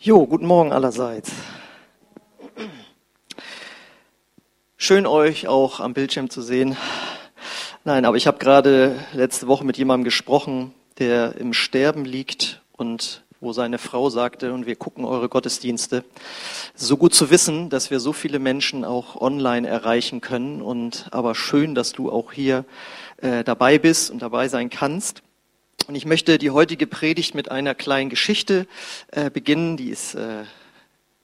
Jo, guten Morgen allerseits. Schön euch auch am Bildschirm zu sehen. Nein, aber ich habe gerade letzte Woche mit jemandem gesprochen, der im Sterben liegt und wo seine Frau sagte, und wir gucken eure Gottesdienste. So gut zu wissen, dass wir so viele Menschen auch online erreichen können und aber schön, dass du auch hier äh, dabei bist und dabei sein kannst. Und ich möchte die heutige Predigt mit einer kleinen Geschichte äh, beginnen, die ist äh,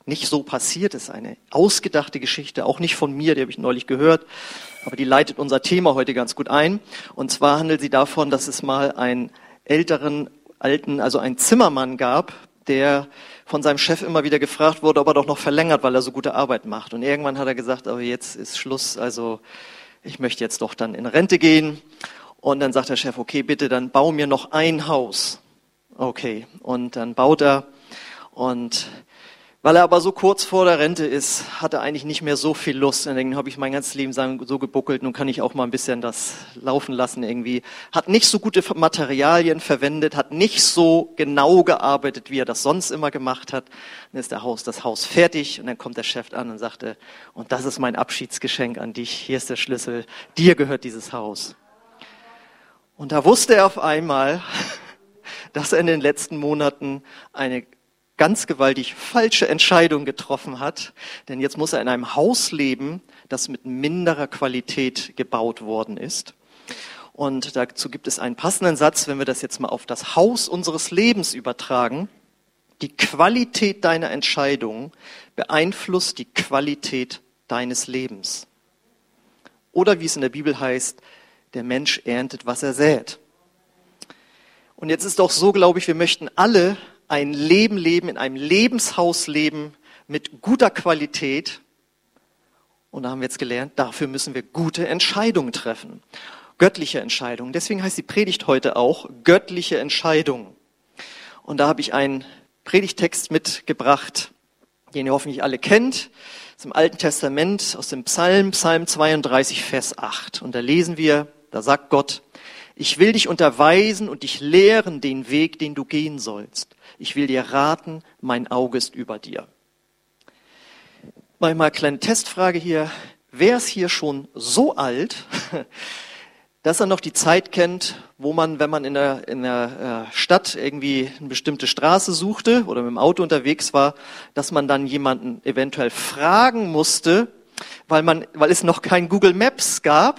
nicht so passiert, ist eine ausgedachte Geschichte, auch nicht von mir, die habe ich neulich gehört, aber die leitet unser Thema heute ganz gut ein. Und zwar handelt sie davon, dass es mal einen älteren, alten, also einen Zimmermann gab, der von seinem Chef immer wieder gefragt wurde, ob er doch noch verlängert, weil er so gute Arbeit macht. Und irgendwann hat er gesagt, aber jetzt ist Schluss, also ich möchte jetzt doch dann in Rente gehen. Und dann sagt der Chef, okay, bitte, dann bau mir noch ein Haus. Okay. Und dann baut er. Und weil er aber so kurz vor der Rente ist, hat er eigentlich nicht mehr so viel Lust. Und dann habe ich mein ganzes Leben so gebuckelt, nun kann ich auch mal ein bisschen das laufen lassen irgendwie. Hat nicht so gute Materialien verwendet, hat nicht so genau gearbeitet, wie er das sonst immer gemacht hat. Dann ist der Haus, das Haus fertig und dann kommt der Chef an und sagte, und das ist mein Abschiedsgeschenk an dich, hier ist der Schlüssel, dir gehört dieses Haus. Und da wusste er auf einmal, dass er in den letzten Monaten eine ganz gewaltig falsche Entscheidung getroffen hat, denn jetzt muss er in einem Haus leben, das mit minderer Qualität gebaut worden ist. Und dazu gibt es einen passenden Satz, wenn wir das jetzt mal auf das Haus unseres Lebens übertragen. Die Qualität deiner Entscheidung beeinflusst die Qualität deines Lebens. Oder wie es in der Bibel heißt, der Mensch erntet, was er sät. Und jetzt ist doch so, glaube ich, wir möchten alle ein Leben leben, in einem Lebenshaus leben mit guter Qualität. Und da haben wir jetzt gelernt, dafür müssen wir gute Entscheidungen treffen. Göttliche Entscheidungen. Deswegen heißt die Predigt heute auch göttliche Entscheidungen. Und da habe ich einen Predigtext mitgebracht, den ihr hoffentlich alle kennt. Das ist im Alten Testament aus dem Psalm, Psalm 32, Vers 8. Und da lesen wir, da sagt Gott, ich will dich unterweisen und dich lehren den Weg, den du gehen sollst. Ich will dir raten, mein Auge ist über dir. Mal mal kleine Testfrage hier. Wer ist hier schon so alt, dass er noch die Zeit kennt, wo man, wenn man in der, in der äh, Stadt irgendwie eine bestimmte Straße suchte oder mit dem Auto unterwegs war, dass man dann jemanden eventuell fragen musste, weil man, weil es noch kein Google Maps gab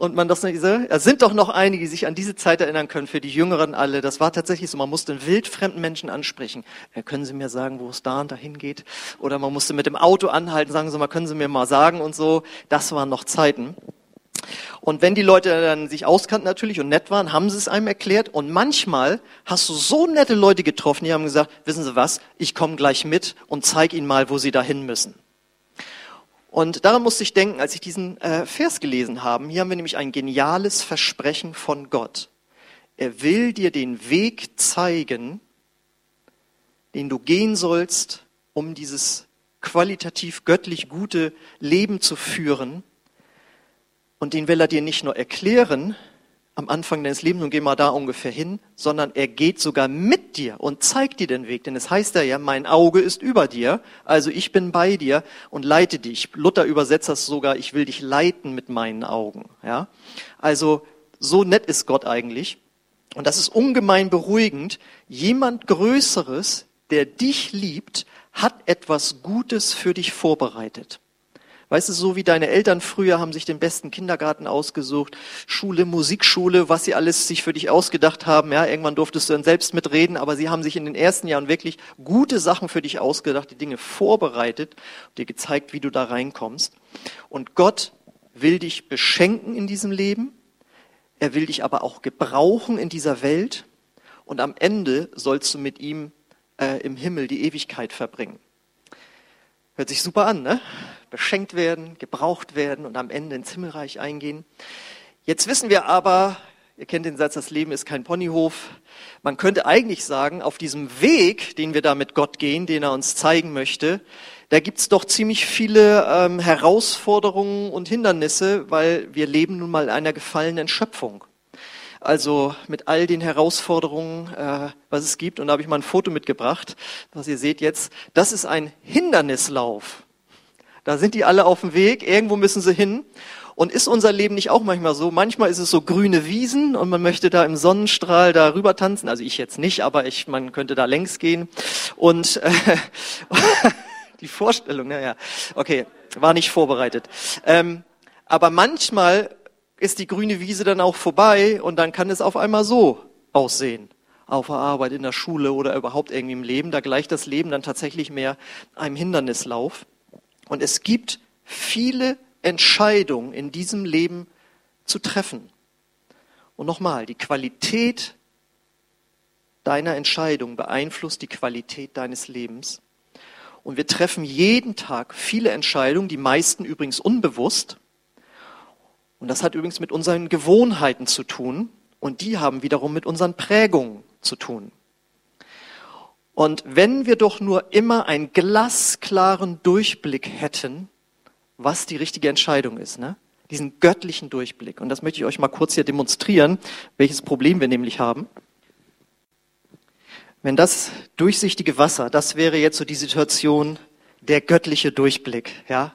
und man das nicht so, es sind doch noch einige, die sich an diese Zeit erinnern können, für die Jüngeren alle. Das war tatsächlich so, man musste einen wildfremden Menschen ansprechen. Ja, können Sie mir sagen, wo es da und dahin geht? Oder man musste mit dem Auto anhalten, sagen Sie mal, können Sie mir mal sagen und so. Das waren noch Zeiten. Und wenn die Leute dann sich auskannten natürlich und nett waren, haben sie es einem erklärt. Und manchmal hast du so nette Leute getroffen, die haben gesagt, wissen Sie was, ich komme gleich mit und zeige Ihnen mal, wo Sie dahin müssen. Und daran musste ich denken, als ich diesen äh, Vers gelesen habe. Hier haben wir nämlich ein geniales Versprechen von Gott. Er will dir den Weg zeigen, den du gehen sollst, um dieses qualitativ göttlich gute Leben zu führen. Und den will er dir nicht nur erklären, am Anfang deines Lebens und geh mal da ungefähr hin, sondern er geht sogar mit dir und zeigt dir den Weg. Denn es heißt ja, ja, mein Auge ist über dir, also ich bin bei dir und leite dich. Luther übersetzt das sogar, ich will dich leiten mit meinen Augen. Ja? Also so nett ist Gott eigentlich. Und das ist ungemein beruhigend. Jemand Größeres, der dich liebt, hat etwas Gutes für dich vorbereitet. Weißt du, so wie deine Eltern früher haben sich den besten Kindergarten ausgesucht, Schule, Musikschule, was sie alles sich für dich ausgedacht haben. Ja, irgendwann durftest du dann selbst mitreden, aber sie haben sich in den ersten Jahren wirklich gute Sachen für dich ausgedacht, die Dinge vorbereitet, dir gezeigt, wie du da reinkommst. Und Gott will dich beschenken in diesem Leben. Er will dich aber auch gebrauchen in dieser Welt. Und am Ende sollst du mit ihm äh, im Himmel die Ewigkeit verbringen. Hört sich super an, ne? beschenkt werden, gebraucht werden und am Ende ins Himmelreich eingehen. Jetzt wissen wir aber, ihr kennt den Satz, das Leben ist kein Ponyhof. Man könnte eigentlich sagen, auf diesem Weg, den wir da mit Gott gehen, den er uns zeigen möchte, da gibt's doch ziemlich viele ähm, Herausforderungen und Hindernisse, weil wir leben nun mal in einer gefallenen Schöpfung. Also mit all den Herausforderungen, äh, was es gibt. Und da habe ich mal ein Foto mitgebracht, was ihr seht jetzt. Das ist ein Hindernislauf. Da sind die alle auf dem Weg, irgendwo müssen sie hin. Und ist unser Leben nicht auch manchmal so? Manchmal ist es so grüne Wiesen und man möchte da im Sonnenstrahl da rüber tanzen. Also ich jetzt nicht, aber ich, man könnte da längs gehen. Und äh, die Vorstellung, naja, okay, war nicht vorbereitet. Ähm, aber manchmal ist die grüne Wiese dann auch vorbei und dann kann es auf einmal so aussehen. Auf der Arbeit, in der Schule oder überhaupt irgendwie im Leben. Da gleicht das Leben dann tatsächlich mehr einem Hindernislauf. Und es gibt viele Entscheidungen in diesem Leben zu treffen. Und nochmal, die Qualität deiner Entscheidung beeinflusst die Qualität deines Lebens. Und wir treffen jeden Tag viele Entscheidungen, die meisten übrigens unbewusst. Und das hat übrigens mit unseren Gewohnheiten zu tun. Und die haben wiederum mit unseren Prägungen zu tun. Und wenn wir doch nur immer einen glasklaren Durchblick hätten, was die richtige Entscheidung ist, ne? diesen göttlichen Durchblick. Und das möchte ich euch mal kurz hier demonstrieren, welches Problem wir nämlich haben. Wenn das durchsichtige Wasser, das wäre jetzt so die Situation, der göttliche Durchblick, ja.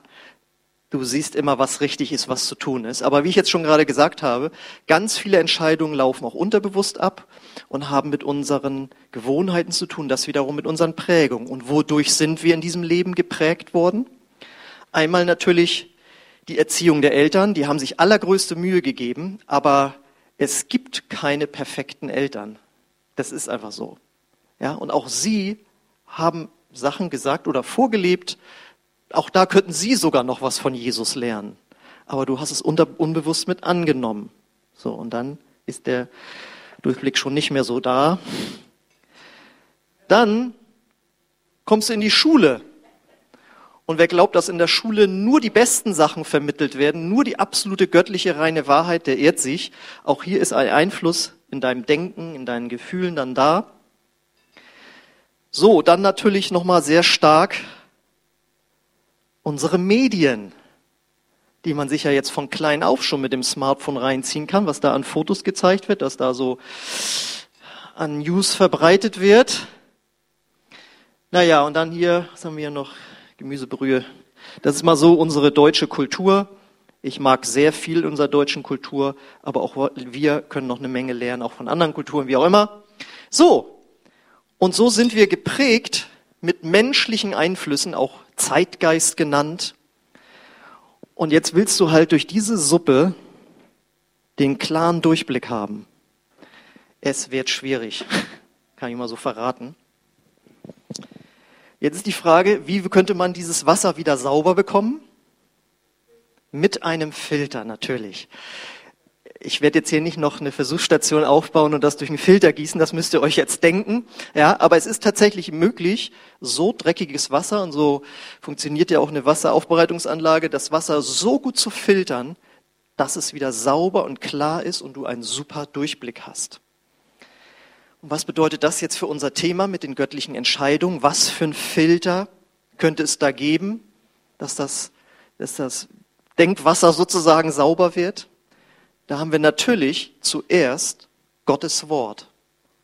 Du siehst immer, was richtig ist, was zu tun ist. Aber wie ich jetzt schon gerade gesagt habe, ganz viele Entscheidungen laufen auch unterbewusst ab und haben mit unseren Gewohnheiten zu tun, das wiederum mit unseren Prägungen. Und wodurch sind wir in diesem Leben geprägt worden? Einmal natürlich die Erziehung der Eltern, die haben sich allergrößte Mühe gegeben, aber es gibt keine perfekten Eltern. Das ist einfach so. Ja, und auch sie haben Sachen gesagt oder vorgelebt, auch da könnten sie sogar noch was von Jesus lernen. Aber du hast es unbewusst mit angenommen. So, und dann ist der Durchblick schon nicht mehr so da. Dann kommst du in die Schule. Und wer glaubt, dass in der Schule nur die besten Sachen vermittelt werden, nur die absolute göttliche reine Wahrheit, der ehrt sich. Auch hier ist ein Einfluss in deinem Denken, in deinen Gefühlen dann da. So, dann natürlich nochmal sehr stark unsere Medien, die man sich ja jetzt von klein auf schon mit dem Smartphone reinziehen kann, was da an Fotos gezeigt wird, dass da so an News verbreitet wird. Naja, und dann hier, was haben wir noch? Gemüsebrühe. Das ist mal so unsere deutsche Kultur. Ich mag sehr viel unserer deutschen Kultur, aber auch wir können noch eine Menge lernen, auch von anderen Kulturen, wie auch immer. So, und so sind wir geprägt mit menschlichen Einflüssen, auch Zeitgeist genannt. Und jetzt willst du halt durch diese Suppe den klaren Durchblick haben. Es wird schwierig, kann ich mal so verraten. Jetzt ist die Frage, wie könnte man dieses Wasser wieder sauber bekommen? Mit einem Filter natürlich. Ich werde jetzt hier nicht noch eine Versuchsstation aufbauen und das durch einen Filter gießen, das müsst ihr euch jetzt denken. Ja, aber es ist tatsächlich möglich, so dreckiges Wasser und so funktioniert ja auch eine Wasseraufbereitungsanlage, das Wasser so gut zu filtern, dass es wieder sauber und klar ist und du einen super Durchblick hast. Und was bedeutet das jetzt für unser Thema mit den göttlichen Entscheidungen? Was für ein Filter könnte es da geben, dass das, dass das Denkwasser sozusagen sauber wird? Da haben wir natürlich zuerst Gottes Wort,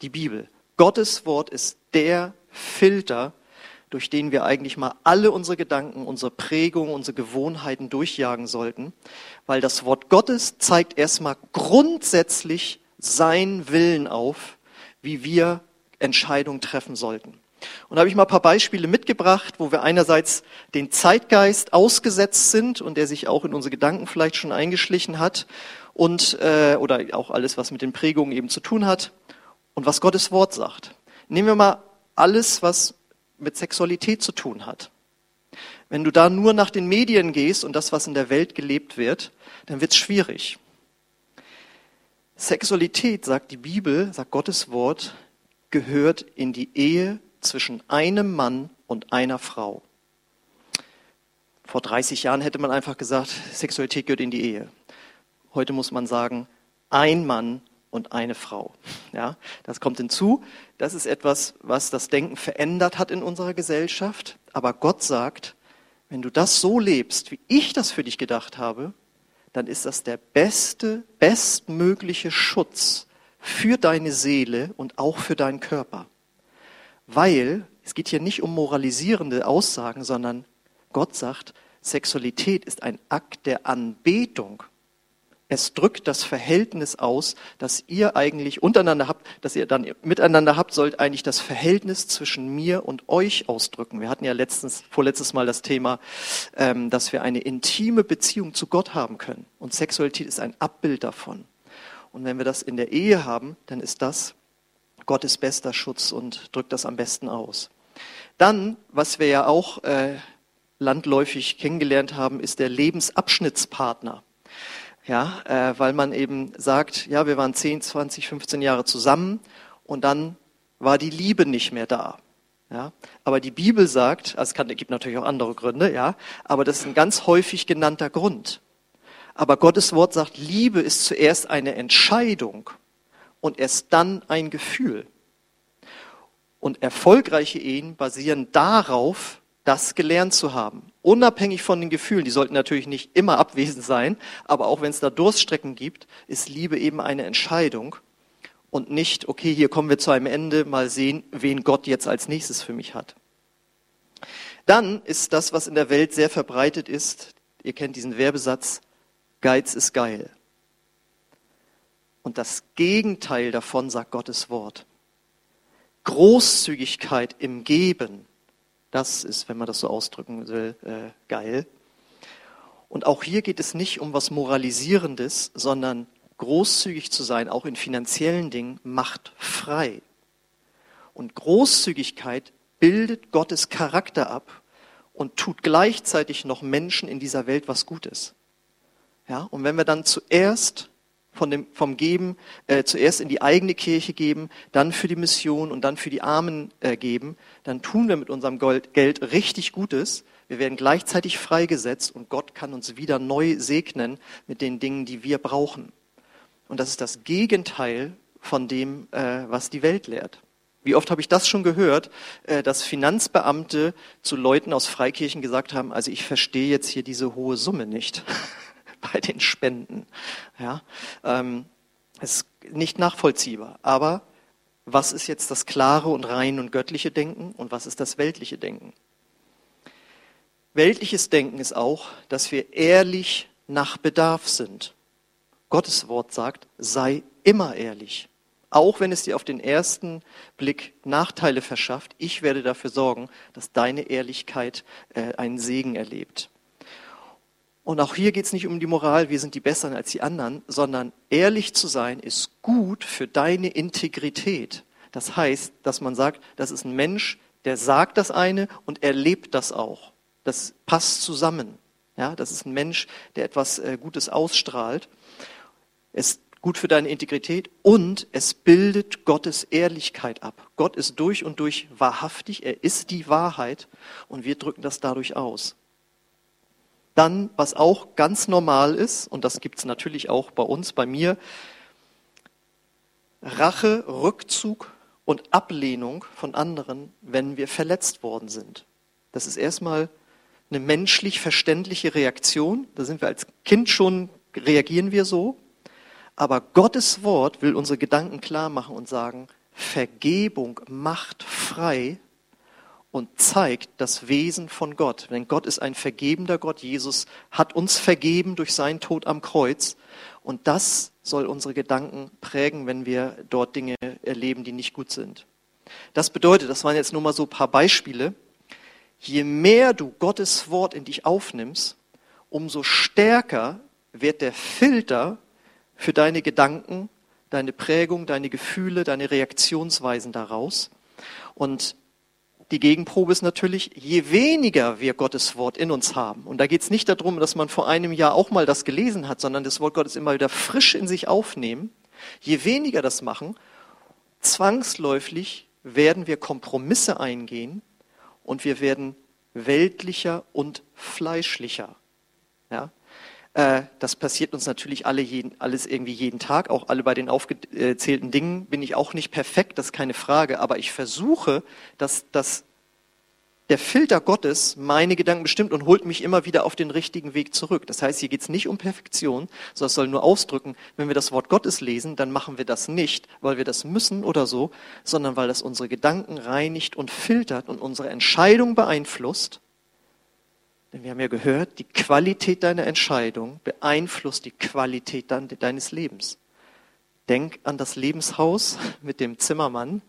die Bibel. Gottes Wort ist der Filter, durch den wir eigentlich mal alle unsere Gedanken, unsere Prägungen, unsere Gewohnheiten durchjagen sollten, weil das Wort Gottes zeigt erstmal grundsätzlich seinen Willen auf, wie wir Entscheidungen treffen sollten. Und da habe ich mal ein paar Beispiele mitgebracht, wo wir einerseits den Zeitgeist ausgesetzt sind und der sich auch in unsere Gedanken vielleicht schon eingeschlichen hat und äh, oder auch alles, was mit den Prägungen eben zu tun hat und was Gottes Wort sagt. Nehmen wir mal alles, was mit Sexualität zu tun hat. Wenn du da nur nach den Medien gehst und das, was in der Welt gelebt wird, dann wird es schwierig. Sexualität, sagt die Bibel, sagt Gottes Wort, gehört in die Ehe zwischen einem Mann und einer Frau. Vor 30 Jahren hätte man einfach gesagt, Sexualität gehört in die Ehe. Heute muss man sagen, ein Mann und eine Frau. Ja, das kommt hinzu. Das ist etwas, was das Denken verändert hat in unserer Gesellschaft. Aber Gott sagt, wenn du das so lebst, wie ich das für dich gedacht habe, dann ist das der beste, bestmögliche Schutz für deine Seele und auch für deinen Körper. Weil es geht hier nicht um moralisierende Aussagen, sondern Gott sagt, Sexualität ist ein Akt der Anbetung. Es drückt das Verhältnis aus, das ihr eigentlich untereinander habt, das ihr dann miteinander habt, sollte eigentlich das Verhältnis zwischen mir und euch ausdrücken. Wir hatten ja letztens, vorletztes Mal das Thema, ähm, dass wir eine intime Beziehung zu Gott haben können. Und Sexualität ist ein Abbild davon. Und wenn wir das in der Ehe haben, dann ist das Gottes bester Schutz und drückt das am besten aus. Dann, was wir ja auch äh, landläufig kennengelernt haben, ist der Lebensabschnittspartner. Ja, äh, weil man eben sagt, ja, wir waren 10, 20, 15 Jahre zusammen und dann war die Liebe nicht mehr da. Ja, aber die Bibel sagt, also es kann, gibt natürlich auch andere Gründe, ja, aber das ist ein ganz häufig genannter Grund. Aber Gottes Wort sagt, Liebe ist zuerst eine Entscheidung und erst dann ein Gefühl. Und erfolgreiche Ehen basieren darauf, das gelernt zu haben. Unabhängig von den Gefühlen, die sollten natürlich nicht immer abwesend sein, aber auch wenn es da Durststrecken gibt, ist Liebe eben eine Entscheidung und nicht, okay, hier kommen wir zu einem Ende, mal sehen, wen Gott jetzt als nächstes für mich hat. Dann ist das, was in der Welt sehr verbreitet ist, ihr kennt diesen Werbesatz, Geiz ist geil. Und das Gegenteil davon sagt Gottes Wort. Großzügigkeit im Geben das ist, wenn man das so ausdrücken will, äh, geil. Und auch hier geht es nicht um was Moralisierendes, sondern großzügig zu sein, auch in finanziellen Dingen, macht frei. Und Großzügigkeit bildet Gottes Charakter ab und tut gleichzeitig noch Menschen in dieser Welt was Gutes. Ja, und wenn wir dann zuerst von dem, vom Geben äh, zuerst in die eigene Kirche geben, dann für die Mission und dann für die Armen äh, geben, dann tun wir mit unserem Gold, Geld richtig Gutes. Wir werden gleichzeitig freigesetzt und Gott kann uns wieder neu segnen mit den Dingen, die wir brauchen. Und das ist das Gegenteil von dem, äh, was die Welt lehrt. Wie oft habe ich das schon gehört, äh, dass Finanzbeamte zu Leuten aus Freikirchen gesagt haben, also ich verstehe jetzt hier diese hohe Summe nicht. bei den Spenden. Ja, ähm, ist nicht nachvollziehbar. Aber was ist jetzt das klare und rein und göttliche Denken und was ist das weltliche Denken? Weltliches Denken ist auch, dass wir ehrlich nach Bedarf sind. Gottes Wort sagt, sei immer ehrlich. Auch wenn es dir auf den ersten Blick Nachteile verschafft, ich werde dafür sorgen, dass deine Ehrlichkeit äh, einen Segen erlebt. Und auch hier geht es nicht um die Moral, wir sind die Besseren als die anderen, sondern ehrlich zu sein ist gut für deine Integrität. Das heißt, dass man sagt, das ist ein Mensch, der sagt das eine und er lebt das auch. Das passt zusammen. Ja, das ist ein Mensch, der etwas äh, Gutes ausstrahlt. Es ist gut für deine Integrität und es bildet Gottes Ehrlichkeit ab. Gott ist durch und durch wahrhaftig, er ist die Wahrheit und wir drücken das dadurch aus. Dann, was auch ganz normal ist, und das gibt es natürlich auch bei uns, bei mir, Rache, Rückzug und Ablehnung von anderen, wenn wir verletzt worden sind. Das ist erstmal eine menschlich verständliche Reaktion. Da sind wir als Kind schon, reagieren wir so. Aber Gottes Wort will unsere Gedanken klar machen und sagen, Vergebung macht frei und zeigt das Wesen von Gott. Denn Gott ist ein vergebender Gott. Jesus hat uns vergeben durch seinen Tod am Kreuz. Und das soll unsere Gedanken prägen, wenn wir dort Dinge erleben, die nicht gut sind. Das bedeutet, das waren jetzt nur mal so ein paar Beispiele, je mehr du Gottes Wort in dich aufnimmst, umso stärker wird der Filter für deine Gedanken, deine Prägung, deine Gefühle, deine Reaktionsweisen daraus. Und die Gegenprobe ist natürlich, je weniger wir Gottes Wort in uns haben, und da geht es nicht darum, dass man vor einem Jahr auch mal das gelesen hat, sondern das Wort Gottes immer wieder frisch in sich aufnehmen, je weniger das machen, zwangsläufig werden wir Kompromisse eingehen und wir werden weltlicher und fleischlicher. Ja? Äh, das passiert uns natürlich alle jeden, alles irgendwie jeden Tag, auch alle bei den aufgezählten Dingen bin ich auch nicht perfekt, das ist keine Frage, aber ich versuche, dass, dass der Filter Gottes meine Gedanken bestimmt und holt mich immer wieder auf den richtigen Weg zurück. Das heißt, hier geht es nicht um Perfektion, sondern es soll nur ausdrücken, wenn wir das Wort Gottes lesen, dann machen wir das nicht, weil wir das müssen oder so, sondern weil das unsere Gedanken reinigt und filtert und unsere Entscheidung beeinflusst. Denn wir haben ja gehört, die Qualität deiner Entscheidung beeinflusst die Qualität deines Lebens. Denk an das Lebenshaus mit dem Zimmermann.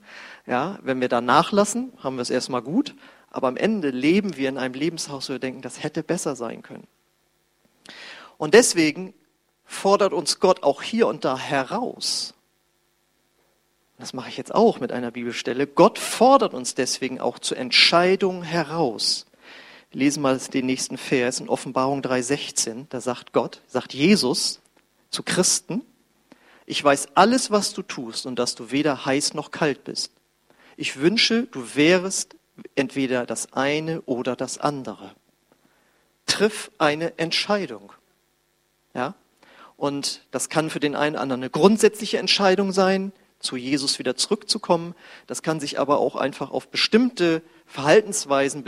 Ja, wenn wir da nachlassen, haben wir es erstmal gut. Aber am Ende leben wir in einem Lebenshaus, wo wir denken, das hätte besser sein können. Und deswegen fordert uns Gott auch hier und da heraus. Das mache ich jetzt auch mit einer Bibelstelle. Gott fordert uns deswegen auch zur Entscheidung heraus. Lesen mal den nächsten Vers in Offenbarung 3,16. Da sagt Gott, sagt Jesus zu Christen, ich weiß alles, was du tust und dass du weder heiß noch kalt bist. Ich wünsche, du wärest entweder das eine oder das andere. Triff eine Entscheidung. Ja? Und das kann für den einen oder anderen eine grundsätzliche Entscheidung sein, zu Jesus wieder zurückzukommen. Das kann sich aber auch einfach auf bestimmte Verhaltensweisen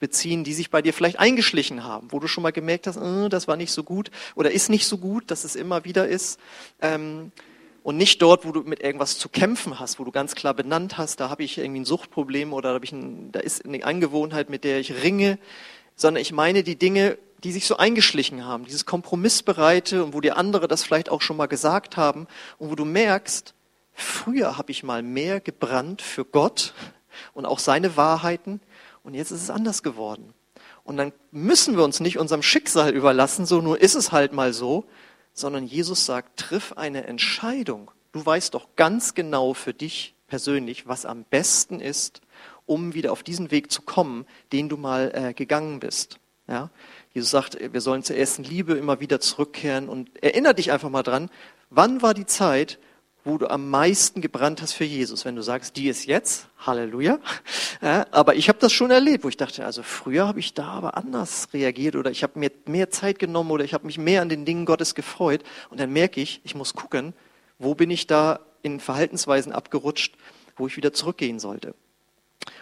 beziehen, die sich bei dir vielleicht eingeschlichen haben, wo du schon mal gemerkt hast, äh, das war nicht so gut oder ist nicht so gut, dass es immer wieder ist. Ähm, und nicht dort, wo du mit irgendwas zu kämpfen hast, wo du ganz klar benannt hast, da habe ich irgendwie ein Suchtproblem oder da, ich ein, da ist eine Angewohnheit, mit der ich ringe, sondern ich meine die Dinge, die sich so eingeschlichen haben, dieses Kompromissbereite und wo dir andere das vielleicht auch schon mal gesagt haben und wo du merkst, früher habe ich mal mehr gebrannt für Gott und auch seine Wahrheiten und jetzt ist es anders geworden. Und dann müssen wir uns nicht unserem Schicksal überlassen, so nur ist es halt mal so, sondern Jesus sagt, triff eine Entscheidung. Du weißt doch ganz genau für dich persönlich, was am besten ist, um wieder auf diesen Weg zu kommen, den du mal äh, gegangen bist. Ja? Jesus sagt, wir sollen zur ersten Liebe immer wieder zurückkehren und erinnere dich einfach mal dran, wann war die Zeit, wo du am meisten gebrannt hast für Jesus. Wenn du sagst, die ist jetzt, Halleluja. Ja, aber ich habe das schon erlebt, wo ich dachte, also früher habe ich da aber anders reagiert oder ich habe mir mehr Zeit genommen oder ich habe mich mehr an den Dingen Gottes gefreut. Und dann merke ich, ich muss gucken, wo bin ich da in Verhaltensweisen abgerutscht, wo ich wieder zurückgehen sollte.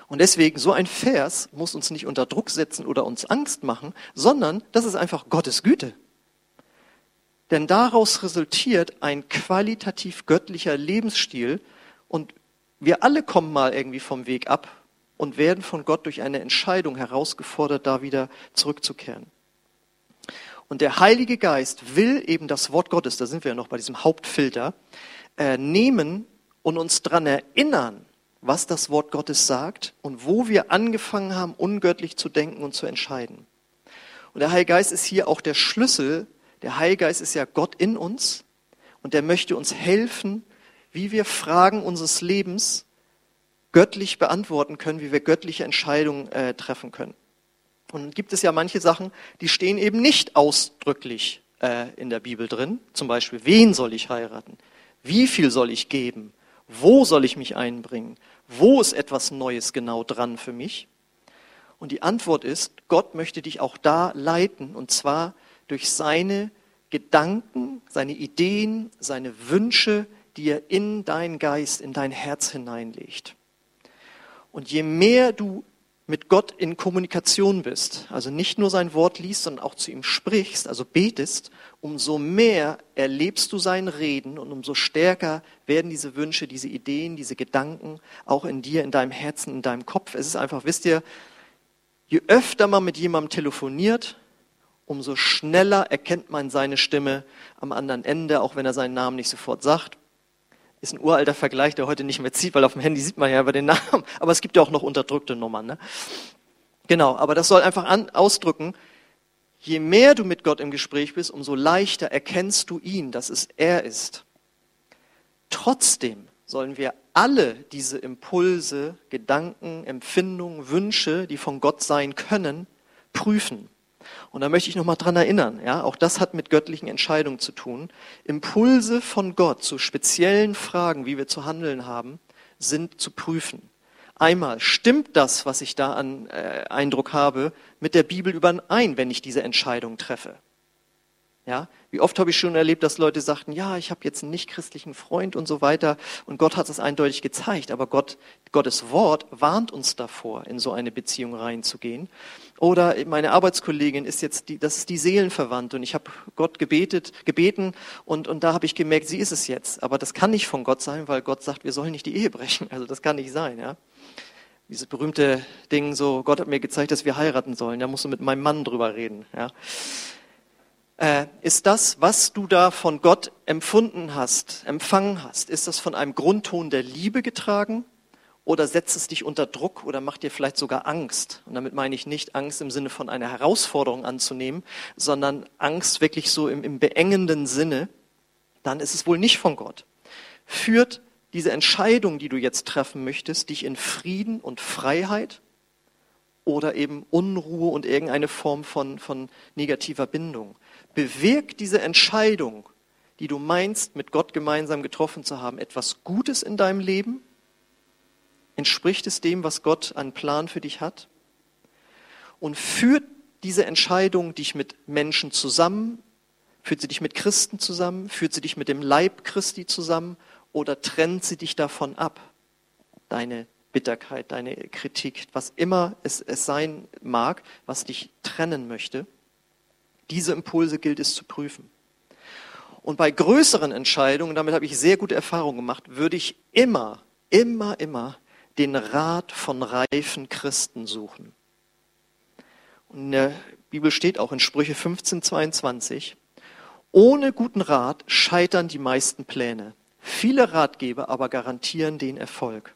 Und deswegen, so ein Vers muss uns nicht unter Druck setzen oder uns Angst machen, sondern das ist einfach Gottes Güte. Denn daraus resultiert ein qualitativ göttlicher Lebensstil und wir alle kommen mal irgendwie vom Weg ab und werden von Gott durch eine Entscheidung herausgefordert, da wieder zurückzukehren. Und der Heilige Geist will eben das Wort Gottes, da sind wir ja noch bei diesem Hauptfilter, äh, nehmen und uns daran erinnern, was das Wort Gottes sagt und wo wir angefangen haben, ungöttlich zu denken und zu entscheiden. Und der Heilige Geist ist hier auch der Schlüssel der Heilgeist ist ja Gott in uns und der möchte uns helfen, wie wir Fragen unseres Lebens göttlich beantworten können, wie wir göttliche Entscheidungen äh, treffen können. Und dann gibt es ja manche Sachen, die stehen eben nicht ausdrücklich äh, in der Bibel drin. Zum Beispiel, wen soll ich heiraten? Wie viel soll ich geben? Wo soll ich mich einbringen? Wo ist etwas Neues genau dran für mich? Und die Antwort ist, Gott möchte dich auch da leiten, und zwar durch seine Gedanken, seine Ideen, seine Wünsche, die er in deinen Geist, in dein Herz hineinlegt. Und je mehr du mit Gott in Kommunikation bist, also nicht nur sein Wort liest, sondern auch zu ihm sprichst, also betest, umso mehr erlebst du sein Reden und umso stärker werden diese Wünsche, diese Ideen, diese Gedanken auch in dir, in deinem Herzen, in deinem Kopf. Es ist einfach, wisst ihr, je öfter man mit jemandem telefoniert, umso schneller erkennt man seine Stimme am anderen Ende, auch wenn er seinen Namen nicht sofort sagt. Ist ein uralter Vergleich, der heute nicht mehr zieht, weil auf dem Handy sieht man ja über den Namen. Aber es gibt ja auch noch unterdrückte Nummern. Ne? Genau, aber das soll einfach an, ausdrücken, je mehr du mit Gott im Gespräch bist, umso leichter erkennst du ihn, dass es er ist. Trotzdem sollen wir alle diese Impulse, Gedanken, Empfindungen, Wünsche, die von Gott sein können, prüfen. Und da möchte ich nochmal dran erinnern, ja, auch das hat mit göttlichen Entscheidungen zu tun. Impulse von Gott zu speziellen Fragen, wie wir zu handeln haben, sind zu prüfen. Einmal, stimmt das, was ich da an äh, Eindruck habe, mit der Bibel überein, wenn ich diese Entscheidung treffe? Ja, wie oft habe ich schon erlebt, dass Leute sagten, ja, ich habe jetzt einen nichtchristlichen Freund und so weiter. Und Gott hat es eindeutig gezeigt. Aber Gott, Gottes Wort warnt uns davor, in so eine Beziehung reinzugehen. Oder meine Arbeitskollegin ist jetzt die, das ist die Seelenverwandte und ich habe Gott gebetet, gebeten und, und da habe ich gemerkt, sie ist es jetzt. Aber das kann nicht von Gott sein, weil Gott sagt, wir sollen nicht die Ehe brechen. Also das kann nicht sein, ja. Dieses berühmte Ding, so, Gott hat mir gezeigt, dass wir heiraten sollen. Da musst du mit meinem Mann drüber reden, ja äh, ist das, was du da von Gott empfunden hast, empfangen hast, ist das von einem Grundton der Liebe getragen oder setzt es dich unter Druck oder macht dir vielleicht sogar Angst? Und damit meine ich nicht Angst im Sinne von einer Herausforderung anzunehmen, sondern Angst wirklich so im, im beengenden Sinne, dann ist es wohl nicht von Gott. Führt diese Entscheidung, die du jetzt treffen möchtest, dich in Frieden und Freiheit oder eben Unruhe und irgendeine Form von, von negativer Bindung? Bewirkt diese Entscheidung, die du meinst, mit Gott gemeinsam getroffen zu haben, etwas Gutes in deinem Leben? Entspricht es dem, was Gott an Plan für dich hat? Und führt diese Entscheidung dich mit Menschen zusammen? Führt sie dich mit Christen zusammen? Führt sie dich mit dem Leib Christi zusammen? Oder trennt sie dich davon ab? Deine Bitterkeit, deine Kritik, was immer es, es sein mag, was dich trennen möchte. Diese Impulse gilt es zu prüfen. Und bei größeren Entscheidungen, damit habe ich sehr gute Erfahrungen gemacht, würde ich immer, immer, immer den Rat von reifen Christen suchen. Und in der Bibel steht auch in Sprüche 15, 22, ohne guten Rat scheitern die meisten Pläne. Viele Ratgeber aber garantieren den Erfolg.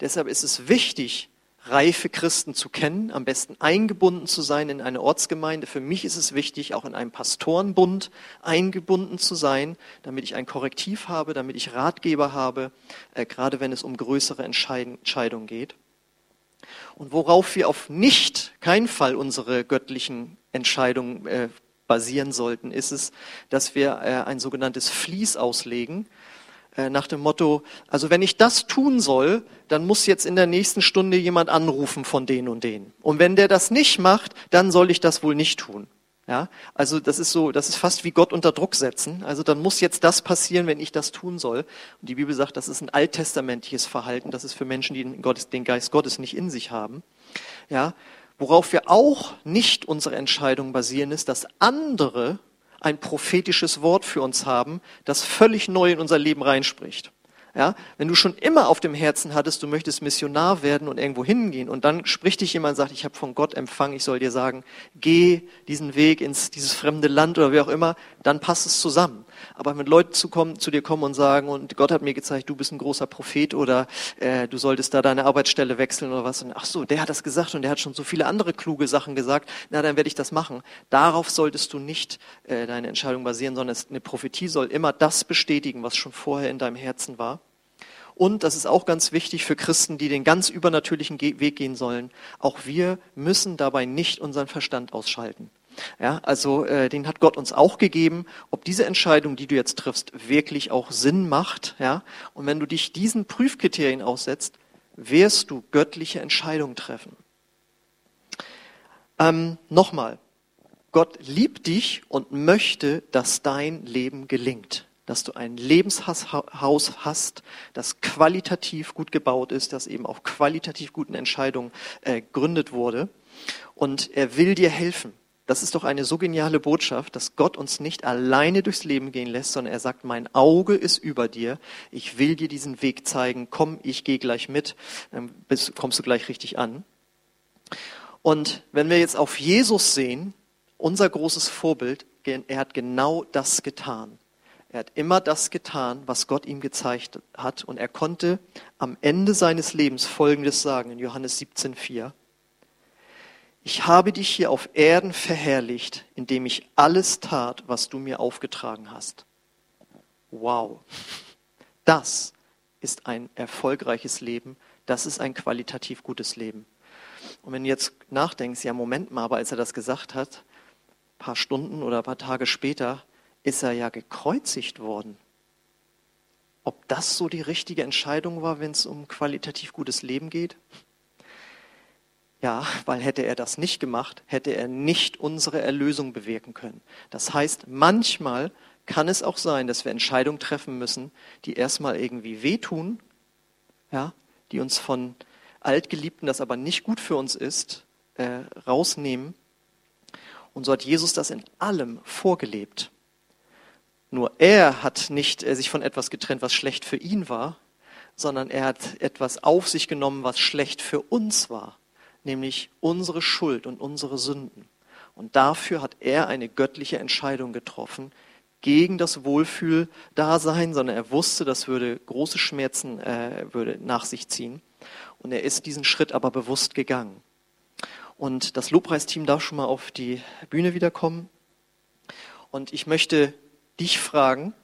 Deshalb ist es wichtig, reife Christen zu kennen, am besten eingebunden zu sein in eine Ortsgemeinde. Für mich ist es wichtig, auch in einem Pastorenbund eingebunden zu sein, damit ich ein Korrektiv habe, damit ich Ratgeber habe, äh, gerade wenn es um größere Entscheidungen geht. Und worauf wir auf nicht, keinen Fall unsere göttlichen Entscheidungen äh, basieren sollten, ist es, dass wir äh, ein sogenanntes Fließ auslegen nach dem Motto, also wenn ich das tun soll, dann muss jetzt in der nächsten Stunde jemand anrufen von denen und denen. Und wenn der das nicht macht, dann soll ich das wohl nicht tun. Ja, also das ist so, das ist fast wie Gott unter Druck setzen. Also dann muss jetzt das passieren, wenn ich das tun soll. Und die Bibel sagt, das ist ein alttestamentliches Verhalten. Das ist für Menschen, die den, den Geist Gottes nicht in sich haben. Ja, worauf wir auch nicht unsere Entscheidung basieren, ist, dass andere ein prophetisches Wort für uns haben, das völlig neu in unser Leben reinspricht. Ja, wenn du schon immer auf dem Herzen hattest, du möchtest Missionar werden und irgendwo hingehen und dann spricht dich jemand und sagt, ich habe von Gott empfangen, ich soll dir sagen, geh diesen Weg ins dieses fremde Land oder wie auch immer, dann passt es zusammen. Aber wenn Leute zu, kommen, zu dir kommen und sagen, und Gott hat mir gezeigt, du bist ein großer Prophet oder äh, du solltest da deine Arbeitsstelle wechseln oder was, und ach so, der hat das gesagt und der hat schon so viele andere kluge Sachen gesagt, na dann werde ich das machen. Darauf solltest du nicht äh, deine Entscheidung basieren, sondern eine Prophetie soll immer das bestätigen, was schon vorher in deinem Herzen war. Und das ist auch ganz wichtig für Christen, die den ganz übernatürlichen Weg gehen sollen. Auch wir müssen dabei nicht unseren Verstand ausschalten. Ja, also äh, den hat Gott uns auch gegeben, ob diese Entscheidung, die du jetzt triffst, wirklich auch Sinn macht. Ja, und wenn du dich diesen Prüfkriterien aussetzt, wirst du göttliche Entscheidungen treffen. Ähm, Nochmal, Gott liebt dich und möchte, dass dein Leben gelingt dass du ein Lebenshaus hast, das qualitativ gut gebaut ist, das eben auf qualitativ guten Entscheidungen äh, gründet wurde. Und er will dir helfen. Das ist doch eine so geniale Botschaft, dass Gott uns nicht alleine durchs Leben gehen lässt, sondern er sagt, mein Auge ist über dir, ich will dir diesen Weg zeigen, komm, ich gehe gleich mit, dann bist, kommst du gleich richtig an. Und wenn wir jetzt auf Jesus sehen, unser großes Vorbild, er hat genau das getan. Er hat immer das getan, was Gott ihm gezeigt hat. Und er konnte am Ende seines Lebens Folgendes sagen in Johannes 17,4. Ich habe dich hier auf Erden verherrlicht, indem ich alles tat, was du mir aufgetragen hast. Wow. Das ist ein erfolgreiches Leben. Das ist ein qualitativ gutes Leben. Und wenn du jetzt nachdenkst, ja, Moment mal, aber als er das gesagt hat, ein paar Stunden oder ein paar Tage später, ist er ja gekreuzigt worden. Ob das so die richtige Entscheidung war, wenn es um qualitativ gutes Leben geht? Ja, weil hätte er das nicht gemacht, hätte er nicht unsere Erlösung bewirken können. Das heißt, manchmal kann es auch sein, dass wir Entscheidungen treffen müssen, die erstmal irgendwie wehtun, ja, die uns von Altgeliebten, das aber nicht gut für uns ist, äh, rausnehmen. Und so hat Jesus das in allem vorgelebt. Nur er hat nicht äh, sich von etwas getrennt, was schlecht für ihn war, sondern er hat etwas auf sich genommen, was schlecht für uns war, nämlich unsere Schuld und unsere Sünden. Und dafür hat er eine göttliche Entscheidung getroffen, gegen das Wohlfühl-Dasein, sondern er wusste, das würde große Schmerzen äh, würde nach sich ziehen. Und er ist diesen Schritt aber bewusst gegangen. Und das Lobpreisteam darf schon mal auf die Bühne wiederkommen. Und ich möchte dich fragen,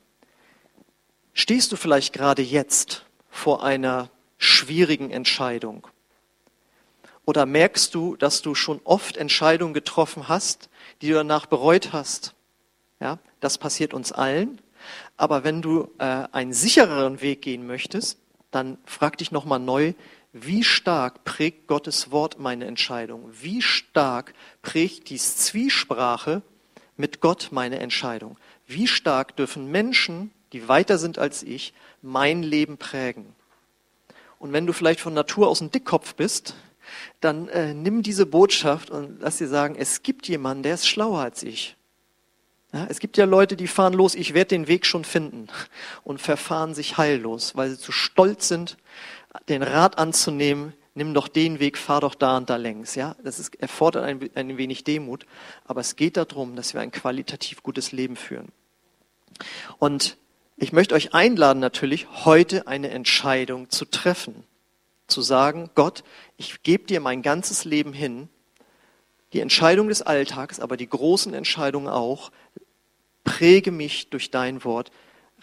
stehst du vielleicht gerade jetzt vor einer schwierigen Entscheidung? Oder merkst du, dass du schon oft Entscheidungen getroffen hast, die du danach bereut hast? Ja, das passiert uns allen. Aber wenn du äh, einen sichereren Weg gehen möchtest, dann frag dich nochmal neu, wie stark prägt Gottes Wort meine Entscheidung? Wie stark prägt die Zwiesprache mit Gott meine Entscheidung? Wie stark dürfen Menschen, die weiter sind als ich, mein Leben prägen? Und wenn du vielleicht von Natur aus ein Dickkopf bist, dann äh, nimm diese Botschaft und lass dir sagen, es gibt jemanden, der ist schlauer als ich. Ja, es gibt ja Leute, die fahren los, ich werde den Weg schon finden und verfahren sich heillos, weil sie zu stolz sind, den Rat anzunehmen, nimm doch den Weg, fahr doch da und da längs. Ja, das ist, erfordert ein, ein wenig Demut, aber es geht darum, dass wir ein qualitativ gutes Leben führen. Und ich möchte euch einladen, natürlich heute eine Entscheidung zu treffen. Zu sagen, Gott, ich gebe dir mein ganzes Leben hin. Die Entscheidung des Alltags, aber die großen Entscheidungen auch. Präge mich durch dein Wort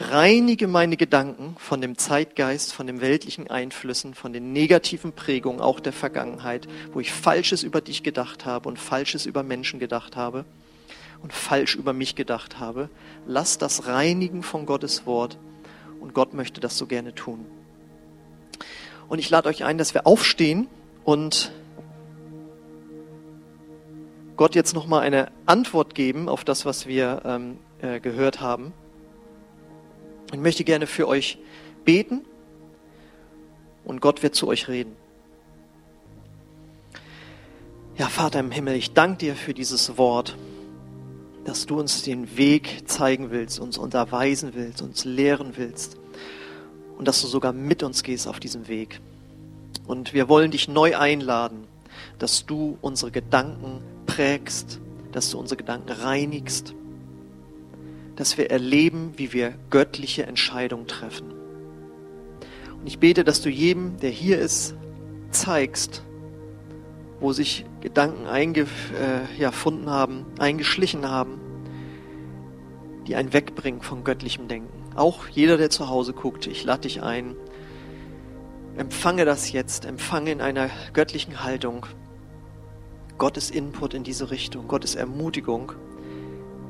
reinige meine Gedanken von dem Zeitgeist, von den weltlichen Einflüssen, von den negativen Prägungen auch der Vergangenheit, wo ich Falsches über dich gedacht habe und Falsches über Menschen gedacht habe und falsch über mich gedacht habe. Lass das reinigen von Gottes Wort und Gott möchte das so gerne tun. Und ich lade euch ein, dass wir aufstehen und Gott jetzt nochmal eine Antwort geben auf das, was wir ähm, äh, gehört haben. Ich möchte gerne für euch beten und Gott wird zu euch reden. Ja, Vater im Himmel, ich danke dir für dieses Wort, dass du uns den Weg zeigen willst, uns unterweisen willst, uns lehren willst und dass du sogar mit uns gehst auf diesem Weg. Und wir wollen dich neu einladen, dass du unsere Gedanken prägst, dass du unsere Gedanken reinigst dass wir erleben, wie wir göttliche Entscheidungen treffen. Und ich bete, dass du jedem, der hier ist, zeigst, wo sich Gedanken eingefunden äh, haben, eingeschlichen haben, die einen wegbringen von göttlichem Denken. Auch jeder, der zu Hause guckt, ich lade dich ein, empfange das jetzt, empfange in einer göttlichen Haltung Gottes Input in diese Richtung, Gottes Ermutigung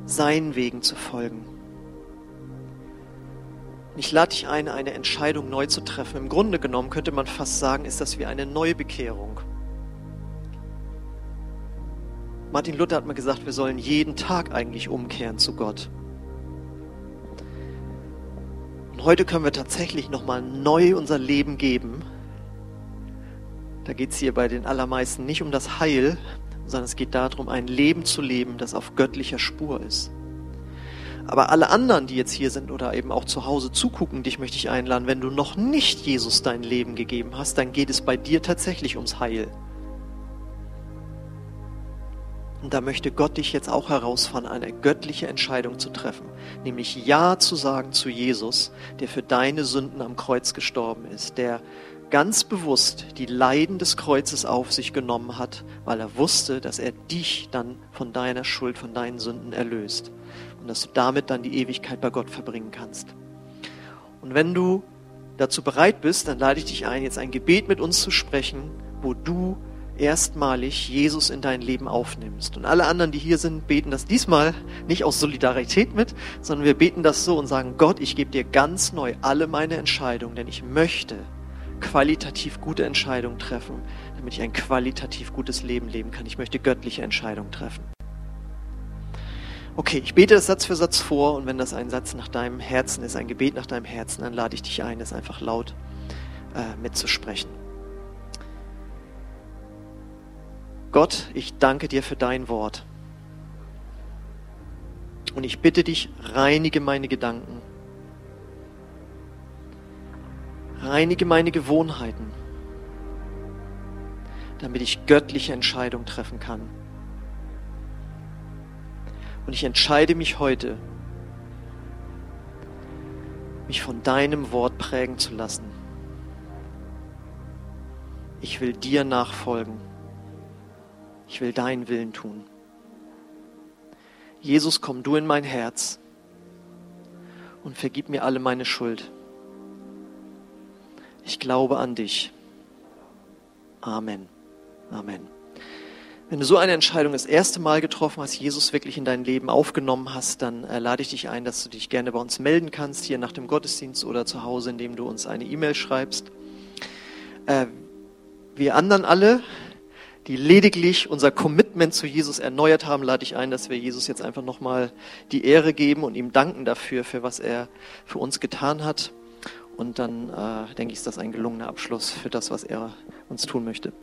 seinen Wegen zu folgen. Ich lade dich ein, eine Entscheidung neu zu treffen. Im Grunde genommen könnte man fast sagen, ist das wie eine Neubekehrung. Martin Luther hat mal gesagt, wir sollen jeden Tag eigentlich umkehren zu Gott. Und heute können wir tatsächlich nochmal neu unser Leben geben. Da geht es hier bei den allermeisten nicht um das Heil, sondern es geht darum, ein Leben zu leben, das auf göttlicher Spur ist. Aber alle anderen, die jetzt hier sind oder eben auch zu Hause zugucken, dich möchte ich einladen, wenn du noch nicht Jesus dein Leben gegeben hast, dann geht es bei dir tatsächlich ums Heil. Und da möchte Gott dich jetzt auch herausfordern, eine göttliche Entscheidung zu treffen, nämlich Ja zu sagen zu Jesus, der für deine Sünden am Kreuz gestorben ist, der ganz bewusst die Leiden des Kreuzes auf sich genommen hat, weil er wusste, dass er dich dann von deiner Schuld, von deinen Sünden erlöst und dass du damit dann die Ewigkeit bei Gott verbringen kannst. Und wenn du dazu bereit bist, dann lade ich dich ein, jetzt ein Gebet mit uns zu sprechen, wo du erstmalig Jesus in dein Leben aufnimmst. Und alle anderen, die hier sind, beten das diesmal nicht aus Solidarität mit, sondern wir beten das so und sagen, Gott, ich gebe dir ganz neu alle meine Entscheidungen, denn ich möchte, qualitativ gute Entscheidungen treffen, damit ich ein qualitativ gutes Leben leben kann. Ich möchte göttliche Entscheidungen treffen. Okay, ich bete das Satz für Satz vor und wenn das ein Satz nach deinem Herzen ist, ein Gebet nach deinem Herzen, dann lade ich dich ein, das einfach laut äh, mitzusprechen. Gott, ich danke dir für dein Wort. Und ich bitte dich, reinige meine Gedanken. Reinige meine Gewohnheiten, damit ich göttliche Entscheidungen treffen kann. Und ich entscheide mich heute, mich von deinem Wort prägen zu lassen. Ich will dir nachfolgen. Ich will deinen Willen tun. Jesus, komm du in mein Herz und vergib mir alle meine Schuld. Ich glaube an dich. Amen. Amen. Wenn du so eine Entscheidung das erste Mal getroffen hast, Jesus wirklich in dein Leben aufgenommen hast, dann äh, lade ich dich ein, dass du dich gerne bei uns melden kannst, hier nach dem Gottesdienst oder zu Hause, indem du uns eine E-Mail schreibst. Äh, wir anderen alle, die lediglich unser Commitment zu Jesus erneuert haben, lade ich ein, dass wir Jesus jetzt einfach nochmal die Ehre geben und ihm danken dafür, für was er für uns getan hat. Und dann äh, denke ich, ist das ein gelungener Abschluss für das, was er uns tun möchte.